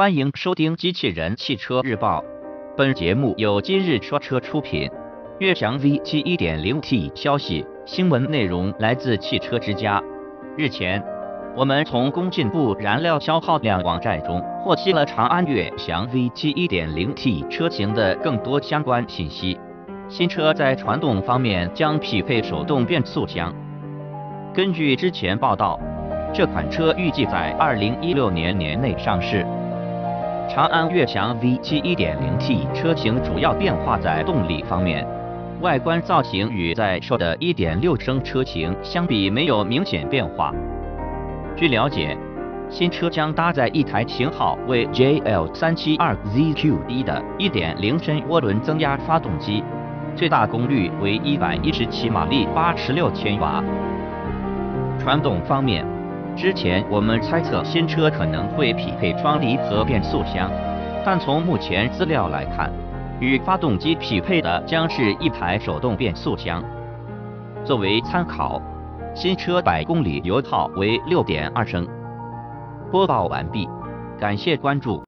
欢迎收听《机器人汽车日报》，本节目由今日说车出品。悦翔 V7 1.0T 消息，新闻内容来自汽车之家。日前，我们从工信部燃料消耗量网站中获悉了长安悦翔 V7 1.0T 车型的更多相关信息。新车在传动方面将匹配手动变速箱。根据之前报道，这款车预计在2016年年内上市。长安悦翔 V7 1.0T 车型主要变化在动力方面，外观造型与在售的1.6升车型相比没有明显变化。据了解，新车将搭载一台型号为 JL372ZQD 的1.0升涡轮增压发动机，最大功率为117马力，86千瓦。传动方面。之前我们猜测新车可能会匹配双离合变速箱，但从目前资料来看，与发动机匹配的将是一台手动变速箱。作为参考，新车百公里油耗为六点二升。播报完毕，感谢关注。